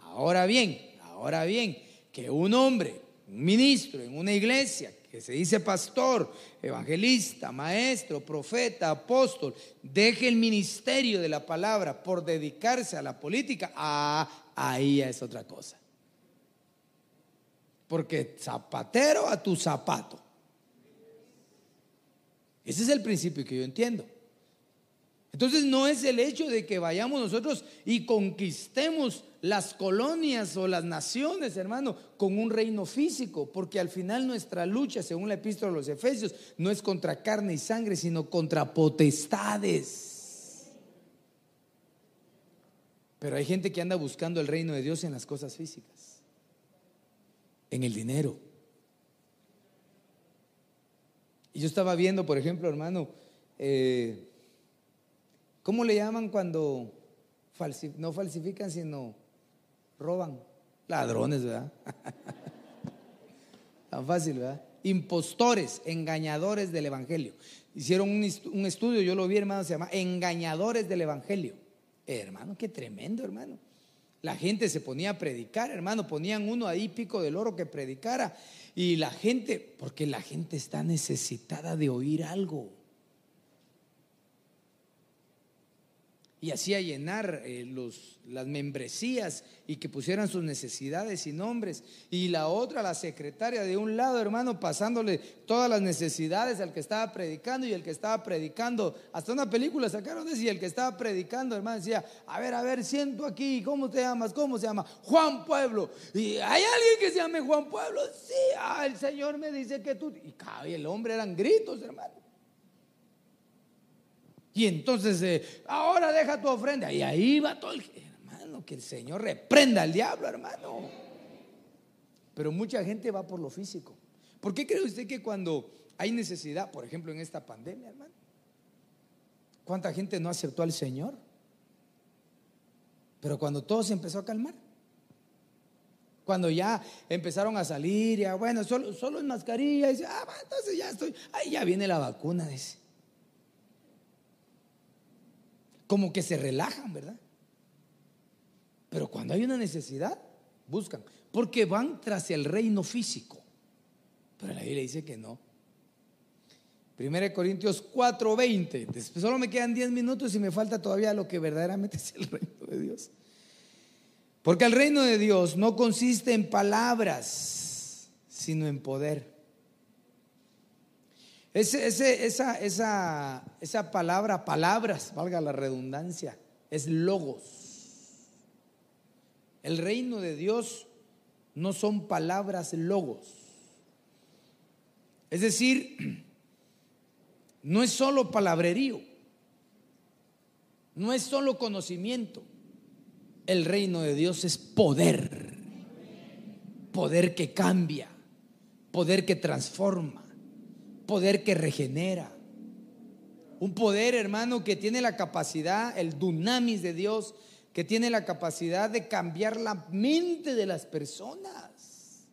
Ahora bien, ahora bien, que un hombre, un ministro en una iglesia, que se dice pastor, evangelista, maestro, profeta, apóstol, deje el ministerio de la palabra por dedicarse a la política, ah, ahí es otra cosa. Porque zapatero a tu zapato. Ese es el principio que yo entiendo. Entonces no es el hecho de que vayamos nosotros y conquistemos las colonias o las naciones, hermano, con un reino físico, porque al final nuestra lucha, según la epístola de los Efesios, no es contra carne y sangre, sino contra potestades. Pero hay gente que anda buscando el reino de Dios en las cosas físicas, en el dinero. Y yo estaba viendo, por ejemplo, hermano, eh, ¿Cómo le llaman cuando no falsifican, sino roban? Ladrones, ¿verdad? [LAUGHS] Tan fácil, ¿verdad? Impostores, engañadores del Evangelio. Hicieron un, estudio, yo lo vi, hermano, se llama Engañadores del Evangelio. hermano, qué tremendo, hermano. La gente se ponía a predicar, hermano, ponían uno ahí pico del oro que predicara. Y la gente, porque la gente está necesitada de oír algo. Y hacía llenar eh, los, las membresías y que pusieran sus necesidades y nombres. Y la otra, la secretaria de un lado, hermano, pasándole todas las necesidades al que estaba predicando y el que estaba predicando. Hasta una película sacaron de eso y el que estaba predicando, hermano, decía, a ver, a ver, siento aquí, ¿cómo te llamas? ¿Cómo se llama? Juan Pueblo. ¿Y hay alguien que se llame Juan Pueblo? Sí, ah, el Señor me dice que tú... Y el hombre eran gritos, hermano. Y entonces, eh, ahora deja tu ofrenda. Y ahí va todo el... Hermano, que el Señor reprenda al diablo, hermano. Pero mucha gente va por lo físico. ¿Por qué cree usted que cuando hay necesidad, por ejemplo, en esta pandemia, hermano? ¿Cuánta gente no aceptó al Señor? Pero cuando todo se empezó a calmar, cuando ya empezaron a salir, ya bueno, solo, solo en mascarilla, dice, ah, entonces ya estoy, ahí ya viene la vacuna, dice. Como que se relajan, ¿verdad? Pero cuando hay una necesidad, buscan, porque van tras el reino físico. Pero la Biblia dice que no. 1 Corintios 4:20. Solo me quedan 10 minutos y me falta todavía lo que verdaderamente [LAUGHS] es el reino de Dios. Porque el reino de Dios no consiste en palabras, sino en poder. Ese, esa, esa, esa palabra, palabras, valga la redundancia, es logos. El reino de Dios no son palabras logos. Es decir, [CLEARS THROAT] no es solo palabrerío, no es solo conocimiento. El reino de Dios es poder, poder que cambia, poder que transforma poder que regenera. Un poder, hermano, que tiene la capacidad, el dunamis de Dios, que tiene la capacidad de cambiar la mente de las personas.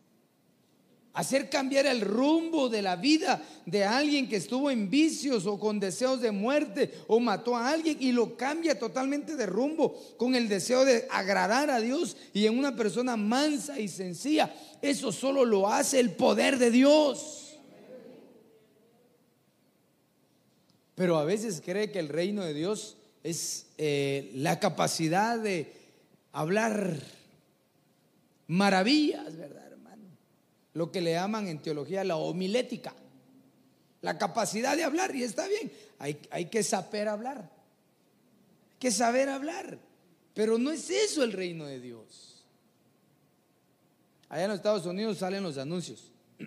Hacer cambiar el rumbo de la vida de alguien que estuvo en vicios o con deseos de muerte o mató a alguien y lo cambia totalmente de rumbo con el deseo de agradar a Dios y en una persona mansa y sencilla. Eso solo lo hace el poder de Dios. Pero a veces cree que el reino de Dios es eh, la capacidad de hablar maravillas, ¿verdad, hermano? Lo que le llaman en teología la homilética. La capacidad de hablar, y está bien, hay, hay que saber hablar. Hay que saber hablar. Pero no es eso el reino de Dios. Allá en los Estados Unidos salen los anuncios. [CLEARS THROAT]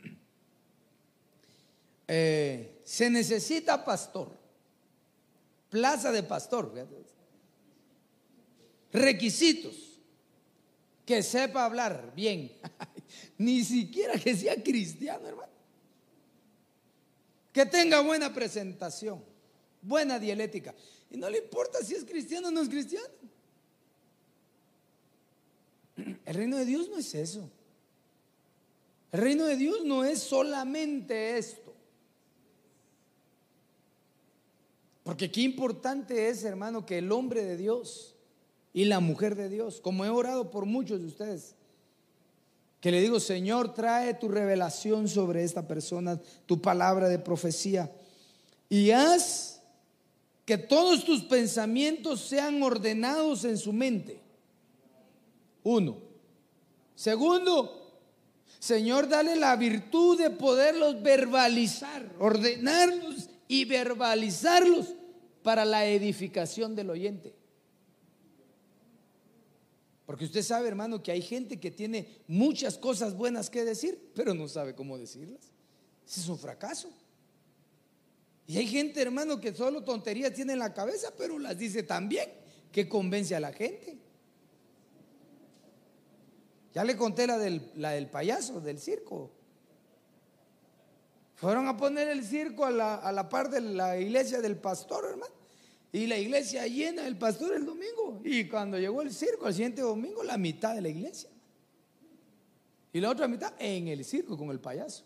eh, se necesita pastor, plaza de pastor, requisitos, que sepa hablar bien, [LAUGHS] ni siquiera que sea cristiano, hermano, que tenga buena presentación, buena dialéctica, y no le importa si es cristiano o no es cristiano. El reino de Dios no es eso. El reino de Dios no es solamente esto. Porque qué importante es, hermano, que el hombre de Dios y la mujer de Dios, como he orado por muchos de ustedes, que le digo, Señor, trae tu revelación sobre esta persona, tu palabra de profecía, y haz que todos tus pensamientos sean ordenados en su mente. Uno. Segundo, Señor, dale la virtud de poderlos verbalizar, ordenarlos y verbalizarlos para la edificación del oyente. Porque usted sabe, hermano, que hay gente que tiene muchas cosas buenas que decir, pero no sabe cómo decirlas. Ese es un fracaso. Y hay gente, hermano, que solo tonterías tiene en la cabeza, pero las dice tan bien que convence a la gente. Ya le conté la del, la del payaso, del circo. Fueron a poner el circo a la, a la par de la iglesia del pastor, hermano. Y la iglesia llena del pastor el domingo. Y cuando llegó el circo, al siguiente domingo, la mitad de la iglesia. Y la otra mitad en el circo con el payaso.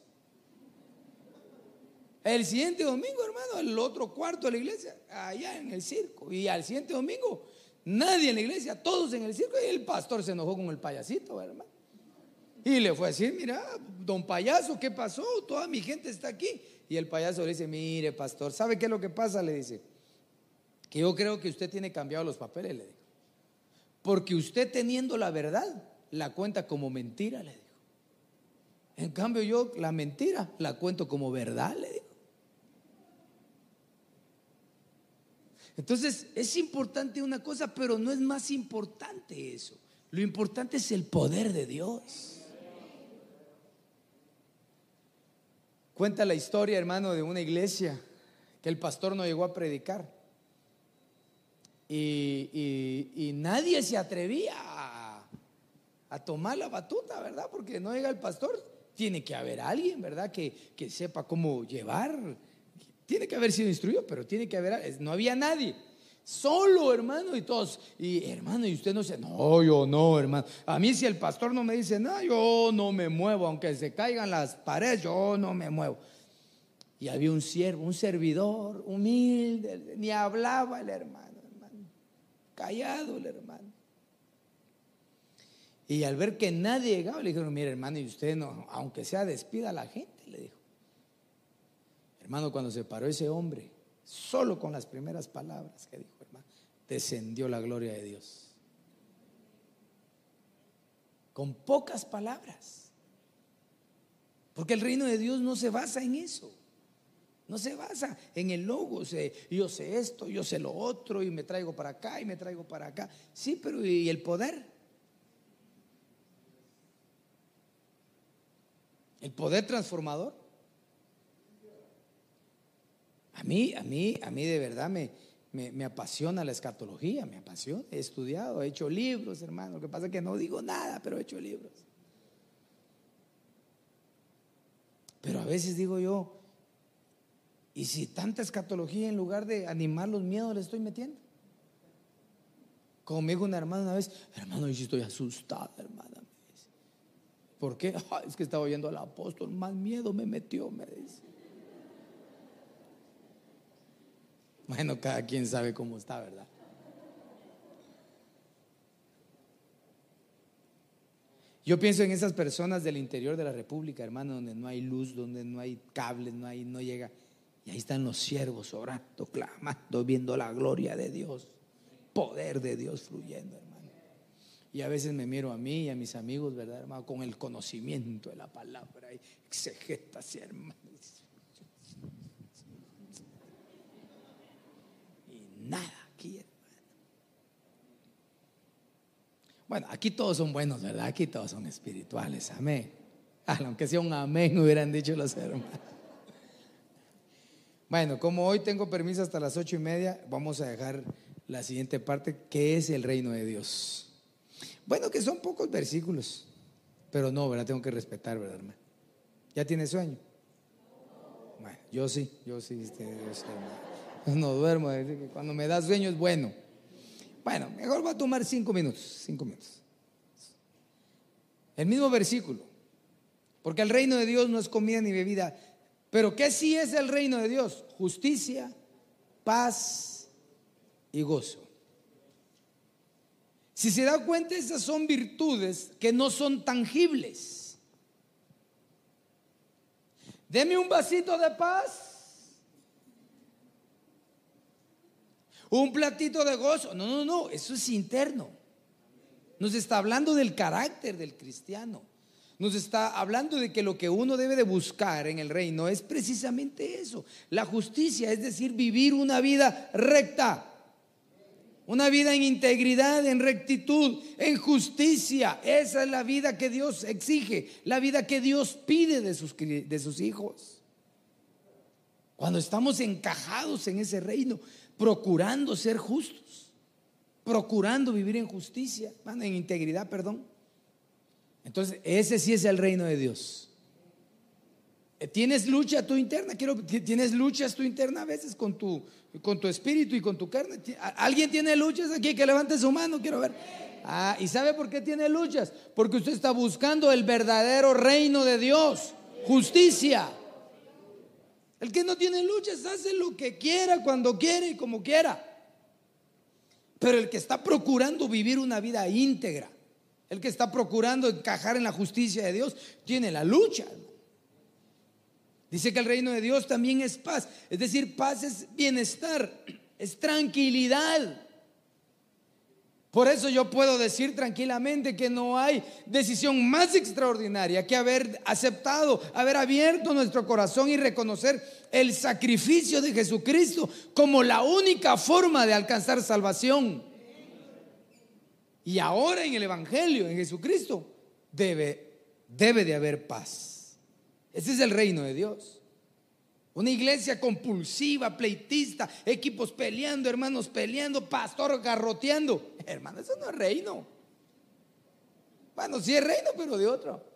El siguiente domingo, hermano, el otro cuarto de la iglesia, allá en el circo. Y al siguiente domingo, nadie en la iglesia, todos en el circo. Y el pastor se enojó con el payasito, hermano. Y le fue a decir, mira, don payaso, ¿qué pasó? Toda mi gente está aquí. Y el payaso le dice, mire, pastor, ¿sabe qué es lo que pasa? Le dice, que yo creo que usted tiene cambiado los papeles, le dijo. Porque usted teniendo la verdad, la cuenta como mentira, le dijo. En cambio yo la mentira la cuento como verdad, le dijo. Entonces, es importante una cosa, pero no es más importante eso. Lo importante es el poder de Dios. Cuenta la historia, hermano, de una iglesia que el pastor no llegó a predicar. Y, nadie se atrevía a, a, tomar la batuta, ¿verdad? Porque no llega el pastor. Tiene que haber alguien, ¿verdad? Que, que sepa cómo llevar tiene que haber sido instruido, pero tiene que haber, no había nadie. Solo, hermano, y todos. Y hermano, y usted no dice, no, yo no, hermano. A mí si el pastor no me dice nada, yo no me muevo, aunque se caigan las paredes, yo no me muevo. Y había un siervo, un servidor, humilde, ni hablaba el hermano, hermano. Callado el hermano. Y al ver que nadie llegaba, le dijeron, mire hermano, y usted no, aunque sea despida a la gente, le dijo. Hermano, cuando se paró ese hombre, solo con las primeras palabras que dijo, hermano, descendió la gloria de Dios. Con pocas palabras. Porque el reino de Dios no se basa en eso. No se basa en el logo, yo sé esto, yo sé lo otro, y me traigo para acá y me traigo para acá. Sí, pero ¿y el poder? ¿El poder transformador? A mí, a mí, a mí de verdad me, me, apasiona la escatología, me apasiona. He estudiado, he hecho libros, hermano. Lo que pasa es que no digo nada, pero he hecho libros. Pero a veces digo yo, ¿y si tanta escatología en lugar de animar los miedos le estoy metiendo? Como me dijo una hermana una vez, hermano, yo estoy asustada, hermana. ¿Por qué? [LAUGHS] es que estaba oyendo al apóstol, más miedo me metió, me dice. Bueno, cada quien sabe cómo está, ¿verdad? Yo pienso en esas personas del interior de la República, hermano, donde no hay luz, donde no hay cables, no hay, no llega. Y ahí están los siervos orando, clamando, viendo la gloria de Dios, poder de Dios fluyendo, hermano. Y a veces me miro a mí y a mis amigos, ¿verdad, hermano? Con el conocimiento de la palabra y exegetas, hermano. Nada aquí, Bueno, aquí todos son buenos, ¿verdad? Aquí todos son espirituales, amén. Aunque sea un amén, hubieran dicho los hermanos. Bueno, como hoy tengo permiso hasta las ocho y media, vamos a dejar la siguiente parte, que es el reino de Dios. Bueno, que son pocos versículos, pero no, ¿verdad? Tengo que respetar, ¿verdad, hermano? ¿Ya tiene sueño? Bueno, yo sí, yo sí, este, no duermo, cuando me da sueño es bueno. Bueno, mejor va a tomar cinco minutos, cinco minutos. El mismo versículo, porque el reino de Dios no es comida ni bebida, pero ¿qué sí es el reino de Dios? Justicia, paz y gozo. Si se da cuenta, esas son virtudes que no son tangibles. Deme un vasito de paz. Un platito de gozo. No, no, no, eso es interno. Nos está hablando del carácter del cristiano nos está hablando de que lo que uno debe de buscar en el reino es precisamente eso, la justicia, es decir, vivir una vida recta, una vida en integridad, en rectitud, en justicia. Esa es la vida que Dios exige, la vida que Dios pide de sus, de sus hijos. Cuando estamos encajados en ese reino, procurando ser justos, procurando vivir en justicia, en integridad, perdón. Entonces, ese sí es el reino de Dios. Eh, tienes lucha tu interna, quiero tienes luchas tu interna a veces con tu con tu espíritu y con tu carne. ¿Alguien tiene luchas aquí que levante su mano? Quiero ver. Ah, ¿y sabe por qué tiene luchas? Porque usted está buscando el verdadero reino de Dios, justicia. El que no tiene luchas hace lo que quiera, cuando quiere y como quiera. Pero el que está procurando vivir una vida íntegra, el que está procurando encajar en la justicia de Dios tiene la lucha. Dice que el reino de Dios también es paz. Es decir, paz es bienestar, es tranquilidad. Por eso yo puedo decir tranquilamente que no hay decisión más extraordinaria que haber aceptado, haber abierto nuestro corazón y reconocer el sacrificio de Jesucristo como la única forma de alcanzar salvación. Y ahora en el Evangelio, en Jesucristo, debe, debe de haber paz. Ese es el reino de Dios. Una iglesia compulsiva, pleitista, equipos peleando, hermanos peleando, pastor garroteando. Hermano, eso no es reino. Bueno, sí es reino, pero de otro.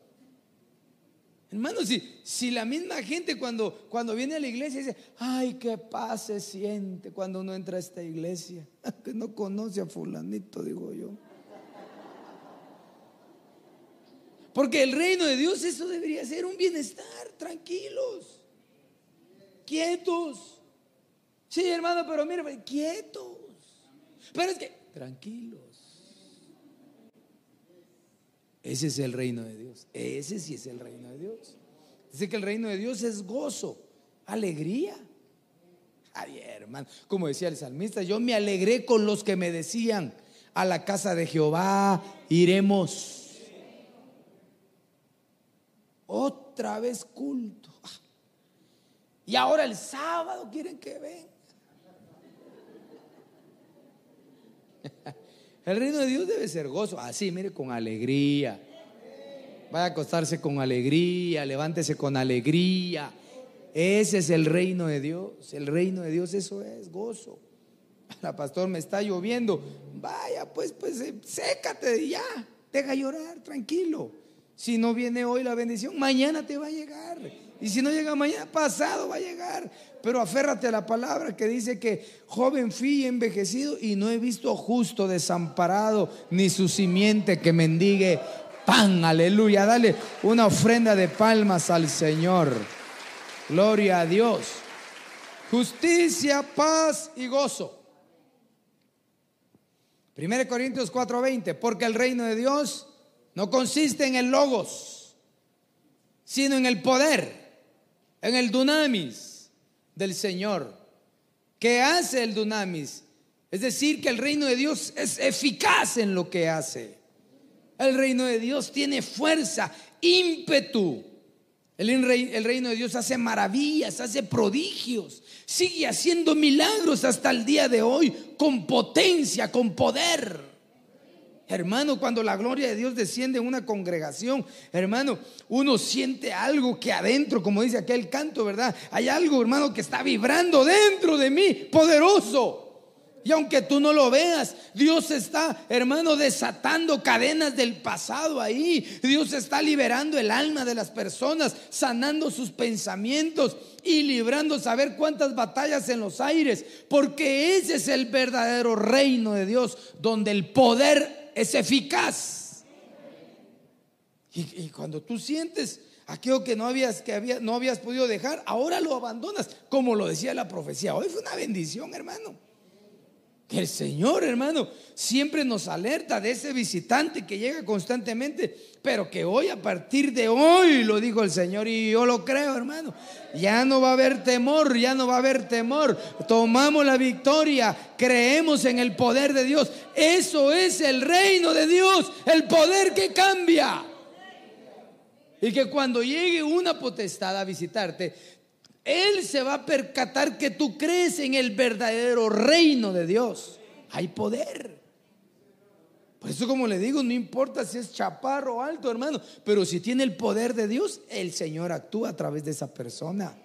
Hermano, si, si la misma gente cuando, cuando viene a la iglesia dice, ay, qué paz se siente cuando uno entra a esta iglesia, [LAUGHS] que no conoce a fulanito, digo yo. Porque el reino de Dios eso debería ser un bienestar, tranquilos, quietos. Sí, hermano, pero mire, quietos. Pero es que, tranquilos. Ese es el reino de Dios. Ese sí es el reino de Dios. Dice que el reino de Dios es gozo, alegría. Ay, hermano, como decía el salmista, yo me alegré con los que me decían, a la casa de Jehová iremos. Otra vez culto. Y ahora el sábado quieren que venga. [LAUGHS] El reino de Dios debe ser gozo. Así, mire, con alegría. Vaya a acostarse con alegría, levántese con alegría. Ese es el reino de Dios. El reino de Dios, eso es gozo. [LAUGHS] La pastor me está lloviendo. Vaya, pues, pues, eh, sécate ya. Deja llorar, tranquilo. Si no viene hoy la bendición, mañana te va a llegar. Y si no llega mañana, pasado va a llegar. Pero aférrate a la palabra que dice que joven fui envejecido y no he visto justo desamparado ni su simiente que mendigue pan. Aleluya. Dale una ofrenda de palmas al Señor. Gloria a Dios. Justicia, paz y gozo. 1 Corintios 4:20. Porque el reino de Dios no consiste en el logos, sino en el poder, en el dunamis del Señor. ¿Qué hace el dunamis? Es decir, que el reino de Dios es eficaz en lo que hace. El reino de Dios tiene fuerza, ímpetu. El, el, reino de Dios hace maravillas, hace prodigios, sigue haciendo milagros hasta el día de hoy con potencia, con poder. Hermano, cuando la gloria de Dios desciende en una congregación, hermano, uno siente algo que adentro, como dice aquel canto, ¿verdad? Hay algo, hermano, que está vibrando dentro de mí, poderoso. Y aunque tú no lo veas, Dios está, hermano, desatando cadenas del pasado ahí. Dios está liberando el alma de las personas, sanando sus pensamientos y librando saber cuántas batallas en los aires. Porque ese es el verdadero reino de Dios, donde el poder es eficaz. Y, cuando tú sientes aquello que no habías, que había, no habías podido dejar, ahora lo abandonas, como lo decía la profecía. Hoy fue una bendición, hermano. Que el Señor, hermano, siempre nos alerta de ese visitante que llega constantemente, pero que hoy, a partir de hoy, lo dijo el Señor, y yo lo creo, hermano, ya no va a haber temor, ya no va a haber temor. Tomamos la victoria, creemos en el poder de Dios. Eso es el reino de Dios, el poder que cambia. Y que cuando llegue una potestad a visitarte, él se va a percatar que tú crees en el verdadero reino de Dios. Hay poder. Por eso como le digo, no importa si es chaparro o alto, hermano, pero si tiene el poder de Dios, el Señor actúa a través de esa persona.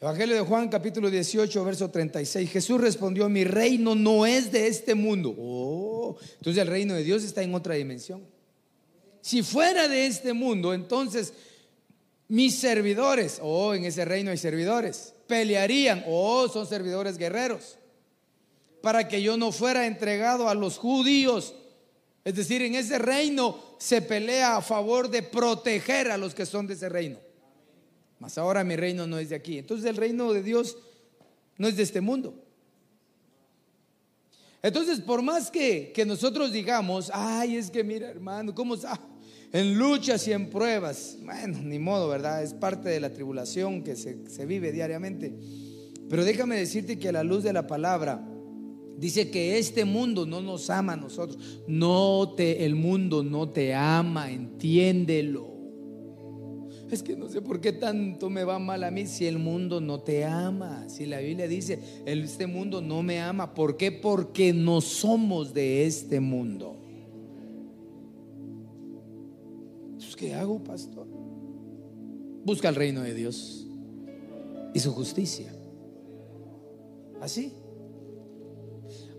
Evangelio de Juan capítulo 18, verso 36. Jesús respondió, mi reino no es de este mundo. Oh, entonces el reino de Dios está en otra dimensión. Si fuera de este mundo, entonces mis servidores, oh, en ese reino hay servidores, pelearían, oh, son servidores guerreros, para que yo no fuera entregado a los judíos. Es decir, en ese reino se pelea a favor de proteger a los que son de ese reino. Mas ahora mi reino no es de aquí. Entonces el reino de Dios no es de este mundo. Entonces, por más que, que nosotros digamos, ay, es que mira, hermano, ¿cómo está? En luchas y en pruebas. Bueno, ni modo, ¿verdad? Es parte de la tribulación que se, vive diariamente. Pero déjame decirte que a la luz de la palabra, dice que este mundo no nos ama a nosotros. No te, el mundo no te ama, entiéndelo. Es que no sé por qué tanto me va mal a mí si el mundo no te ama. Si la Biblia dice, este mundo no me ama. ¿Por qué? Porque no somos de este mundo. ¿Qué hago, pastor? Busca el reino de Dios y su justicia. Así.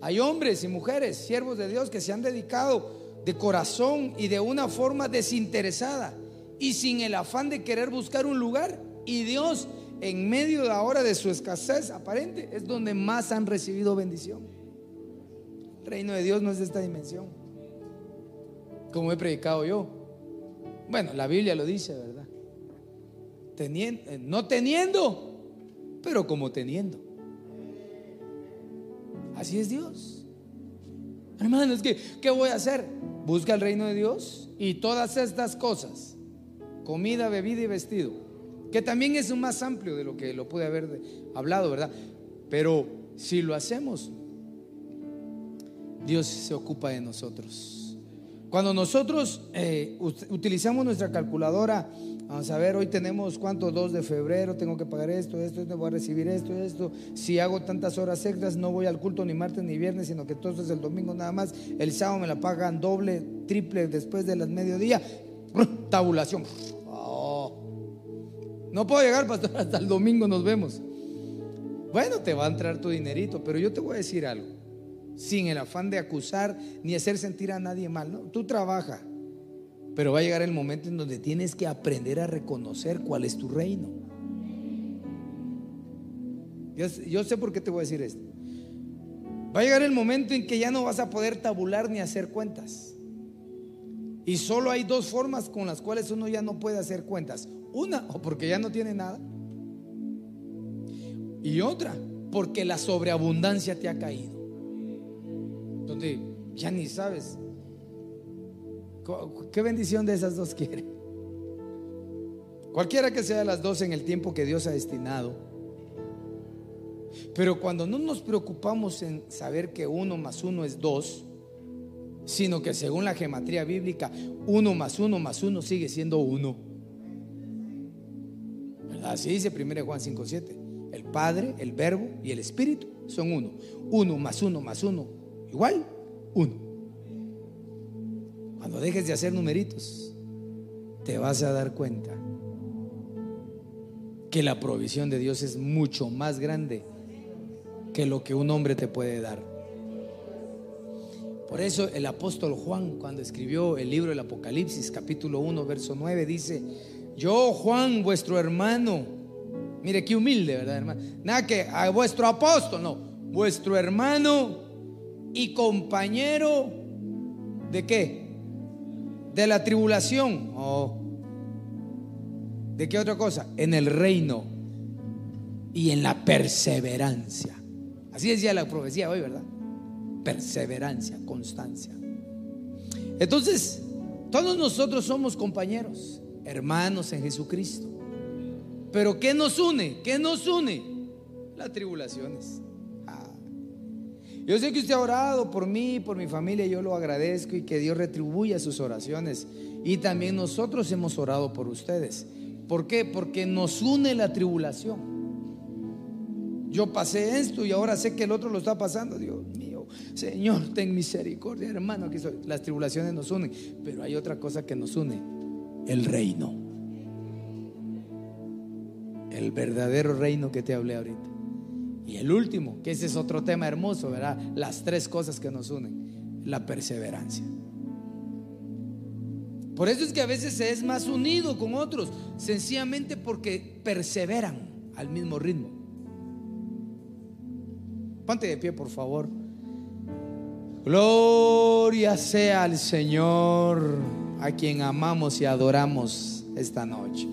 Hay hombres y mujeres, siervos de Dios, que se han dedicado de corazón y de una forma desinteresada y sin el afán de querer buscar un lugar. Y Dios, en medio de ahora de su escasez aparente, es donde más han recibido bendición. El reino de Dios no es de esta dimensión, como he predicado yo. Bueno, la Biblia lo dice, ¿verdad? Eh, no teniendo, pero como teniendo. Así es Dios. Hermanos, ¿qué, ¿qué voy a hacer? Busca el reino de Dios y todas estas cosas, comida, bebida y vestido, que también es un más amplio de lo que lo pude haber hablado, ¿verdad? Pero si lo hacemos, Dios se ocupa de nosotros. Cuando nosotros eh, utilizamos nuestra calculadora, vamos a ver, hoy tenemos cuánto, 2 de febrero, tengo que pagar esto, esto, esto, voy a recibir esto, esto. Si hago tantas horas extras, no voy al culto ni martes ni viernes, sino que todo es el domingo nada más. El sábado me la pagan doble, triple después de las mediodía. Tabulación. Oh. No puedo llegar, pastor, [LAUGHS] hasta el domingo nos vemos. Bueno, te va a entrar tu dinerito, pero yo te voy a decir algo sin el afán de acusar ni hacer sentir a nadie mal. Tú trabaja, pero va a llegar el momento en donde tienes que aprender a reconocer cuál es tu reino. Yo, yo sé por qué te voy a decir esto. Va a llegar el momento en que ya no vas a poder tabular ni hacer cuentas. Y solo hay dos formas con las cuales uno ya no puede hacer cuentas. Una, o porque ya no tiene nada. Y otra, porque la sobreabundancia te ha caído donde ya ni sabes qué bendición de esas dos [LAUGHS] quiere. Cualquiera que sea las dos en el tiempo que Dios ha destinado. Pero cuando no nos preocupamos en saber que uno más uno es dos, sino que según la geometría bíblica, uno más uno más uno sigue siendo uno. Así dice 1 Juan 5.7. El Padre, el Verbo y el Espíritu son uno. Uno más uno más uno, igual, uno. Cuando dejes de hacer numeritos, te vas a dar cuenta que la provisión de Dios es mucho más grande que lo que un hombre te puede dar. Por eso el apóstol Juan, cuando escribió el libro del Apocalipsis, capítulo 1, verso 9, dice, yo Juan, vuestro hermano, mire qué humilde, ¿verdad, hermano? Nada que a vuestro apóstol, no, vuestro hermano y compañero de qué? De la tribulación. Oh. ¿De qué otra cosa? En el reino y en la perseverancia. Así decía la profecía hoy, ¿verdad? Perseverancia, constancia. Entonces, todos nosotros somos compañeros, hermanos en Jesucristo. Pero ¿qué nos une? ¿Qué nos une? Las tribulaciones. Yo sé que usted ha orado por mí, por mi familia, yo lo agradezco y que Dios retribuya sus oraciones. Y también nosotros hemos orado por ustedes. ¿Por qué? Porque nos une la tribulación. Yo pasé esto y ahora sé que el otro lo está pasando. Dios mío, Señor, ten misericordia, hermano. Aquí Las tribulaciones nos unen, pero hay otra cosa que nos une: el reino. El verdadero reino que te hablé ahorita. Y el último, que ese es otro tema hermoso, ¿verdad? Las tres cosas que nos unen: la perseverancia. Por eso es que a veces se es más unido con otros, sencillamente porque perseveran al mismo ritmo. Ponte de pie, por favor. Gloria sea al Señor, a quien amamos y adoramos esta noche.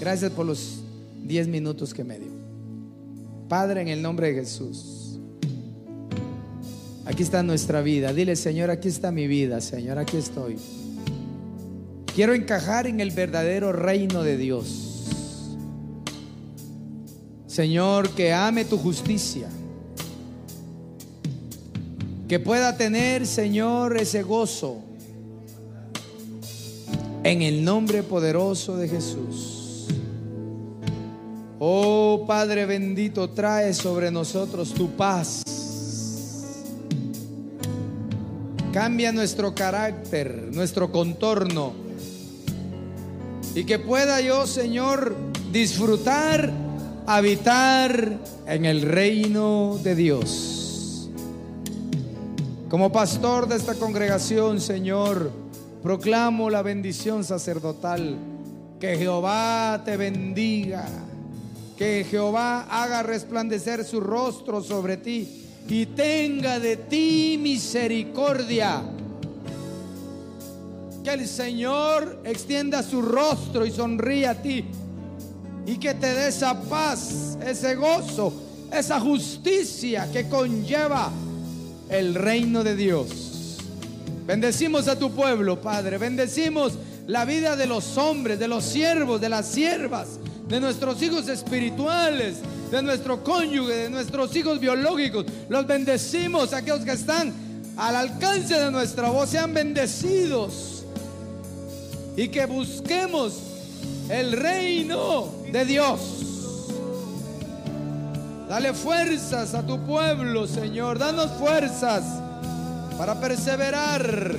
Gracias por los diez minutos que me dio. Padre, en el nombre de Jesús. Aquí está nuestra vida. Dile, Señor, aquí está mi vida, Señor, aquí estoy. Quiero encajar en el verdadero reino de Dios. Señor, que ame tu justicia. Que pueda tener, Señor, ese gozo. En el nombre poderoso de Jesús. Padre bendito, trae sobre nosotros tu paz. Cambia nuestro carácter, nuestro contorno y que pueda yo, Señor, disfrutar, habitar en el reino de Dios. Como pastor de esta congregación, Señor, proclamo la bendición sacerdotal. Que Jehová te bendiga. Que Jehová haga resplandecer su rostro sobre ti y tenga de ti misericordia que el Señor extienda su rostro y sonríe a ti. Y que te dé esa paz, ese gozo, esa justicia que conlleva el reino de Dios. Bendecimos a tu pueblo, Padre. Bendecimos la vida de los hombres, de los siervos, de las siervas, de nuestros hijos espirituales, de nuestro cónyuge, de nuestros hijos biológicos. Los bendecimos, aquellos que están al alcance de nuestra voz, sean bendecidos y que busquemos el reino de Dios. Dale fuerzas a tu pueblo, Señor. Danos fuerzas para perseverar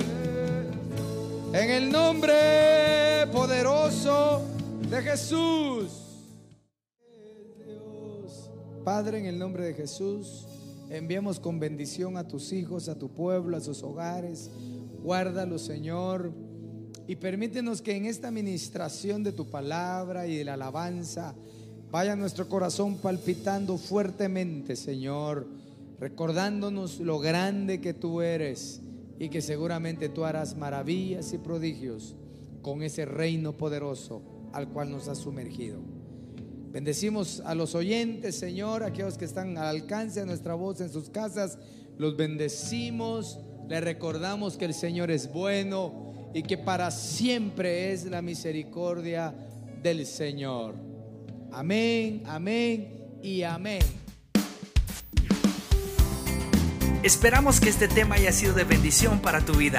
en el nombre poderoso de Jesús. Padre, en el nombre de Jesús, enviamos con bendición a tus hijos, a tu pueblo, a sus hogares. Guárdalos, Señor y permítenos que en esta administración de tu palabra y de la alabanza vaya nuestro corazón palpitando fuertemente, Señor, recordándonos lo grande que tú eres y que seguramente tú harás maravillas y prodigios con ese reino poderoso al cual nos has sumergido. Bendecimos a los oyentes, Señor, aquellos que están al alcance de nuestra voz en sus casas. Los bendecimos, les recordamos que el Señor es bueno y que para siempre es la misericordia del Señor. Amén, amén y amén. Esperamos que este tema haya sido de bendición para tu vida.